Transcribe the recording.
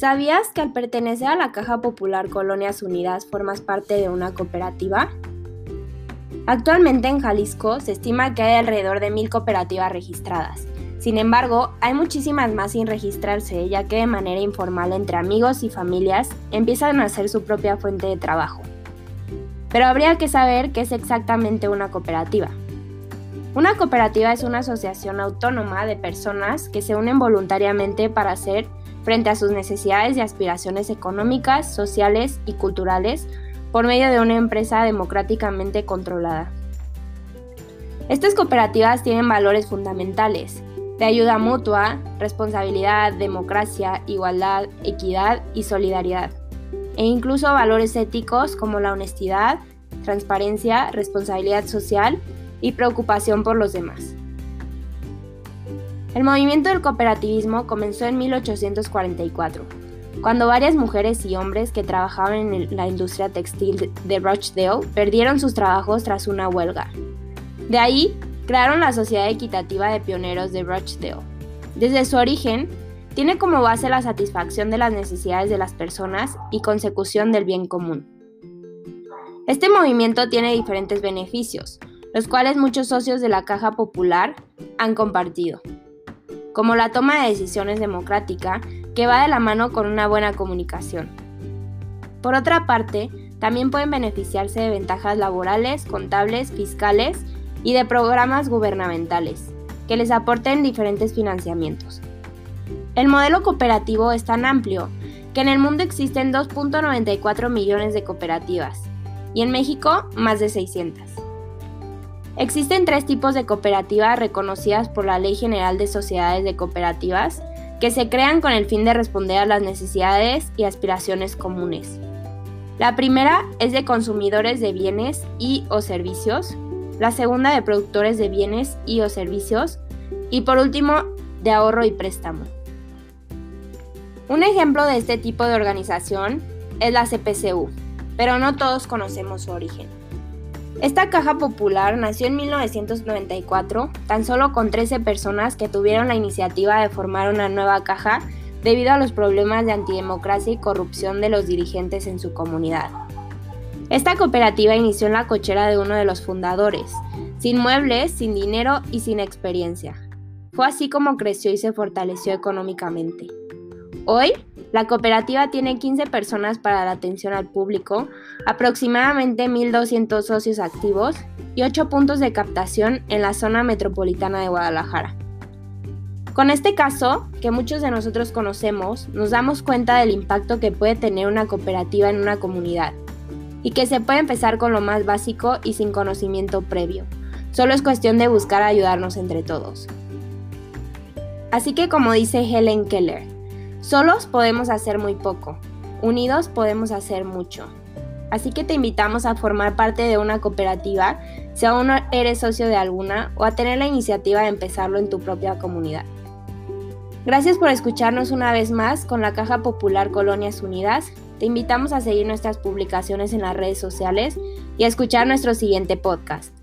¿Sabías que al pertenecer a la Caja Popular Colonias Unidas formas parte de una cooperativa? Actualmente en Jalisco se estima que hay alrededor de mil cooperativas registradas. Sin embargo, hay muchísimas más sin registrarse, ya que de manera informal entre amigos y familias empiezan a hacer su propia fuente de trabajo. Pero habría que saber qué es exactamente una cooperativa. Una cooperativa es una asociación autónoma de personas que se unen voluntariamente para hacer frente a sus necesidades y aspiraciones económicas, sociales y culturales por medio de una empresa democráticamente controlada. Estas cooperativas tienen valores fundamentales de ayuda mutua, responsabilidad, democracia, igualdad, equidad y solidaridad, e incluso valores éticos como la honestidad, transparencia, responsabilidad social y preocupación por los demás. El movimiento del cooperativismo comenzó en 1844, cuando varias mujeres y hombres que trabajaban en la industria textil de Rochdale perdieron sus trabajos tras una huelga. De ahí, crearon la Sociedad Equitativa de Pioneros de Rochdale. Desde su origen, tiene como base la satisfacción de las necesidades de las personas y consecución del bien común. Este movimiento tiene diferentes beneficios, los cuales muchos socios de la Caja Popular han compartido como la toma de decisiones democrática que va de la mano con una buena comunicación. Por otra parte, también pueden beneficiarse de ventajas laborales, contables, fiscales y de programas gubernamentales, que les aporten diferentes financiamientos. El modelo cooperativo es tan amplio que en el mundo existen 2.94 millones de cooperativas y en México más de 600. Existen tres tipos de cooperativas reconocidas por la Ley General de Sociedades de Cooperativas que se crean con el fin de responder a las necesidades y aspiraciones comunes. La primera es de consumidores de bienes y o servicios, la segunda de productores de bienes y o servicios y por último de ahorro y préstamo. Un ejemplo de este tipo de organización es la CPCU, pero no todos conocemos su origen. Esta caja popular nació en 1994, tan solo con 13 personas que tuvieron la iniciativa de formar una nueva caja debido a los problemas de antidemocracia y corrupción de los dirigentes en su comunidad. Esta cooperativa inició en la cochera de uno de los fundadores, sin muebles, sin dinero y sin experiencia. Fue así como creció y se fortaleció económicamente. Hoy, la cooperativa tiene 15 personas para la atención al público, aproximadamente 1.200 socios activos y 8 puntos de captación en la zona metropolitana de Guadalajara. Con este caso, que muchos de nosotros conocemos, nos damos cuenta del impacto que puede tener una cooperativa en una comunidad y que se puede empezar con lo más básico y sin conocimiento previo. Solo es cuestión de buscar ayudarnos entre todos. Así que como dice Helen Keller, Solos podemos hacer muy poco, unidos podemos hacer mucho. Así que te invitamos a formar parte de una cooperativa, si aún no eres socio de alguna, o a tener la iniciativa de empezarlo en tu propia comunidad. Gracias por escucharnos una vez más con la Caja Popular Colonias Unidas. Te invitamos a seguir nuestras publicaciones en las redes sociales y a escuchar nuestro siguiente podcast.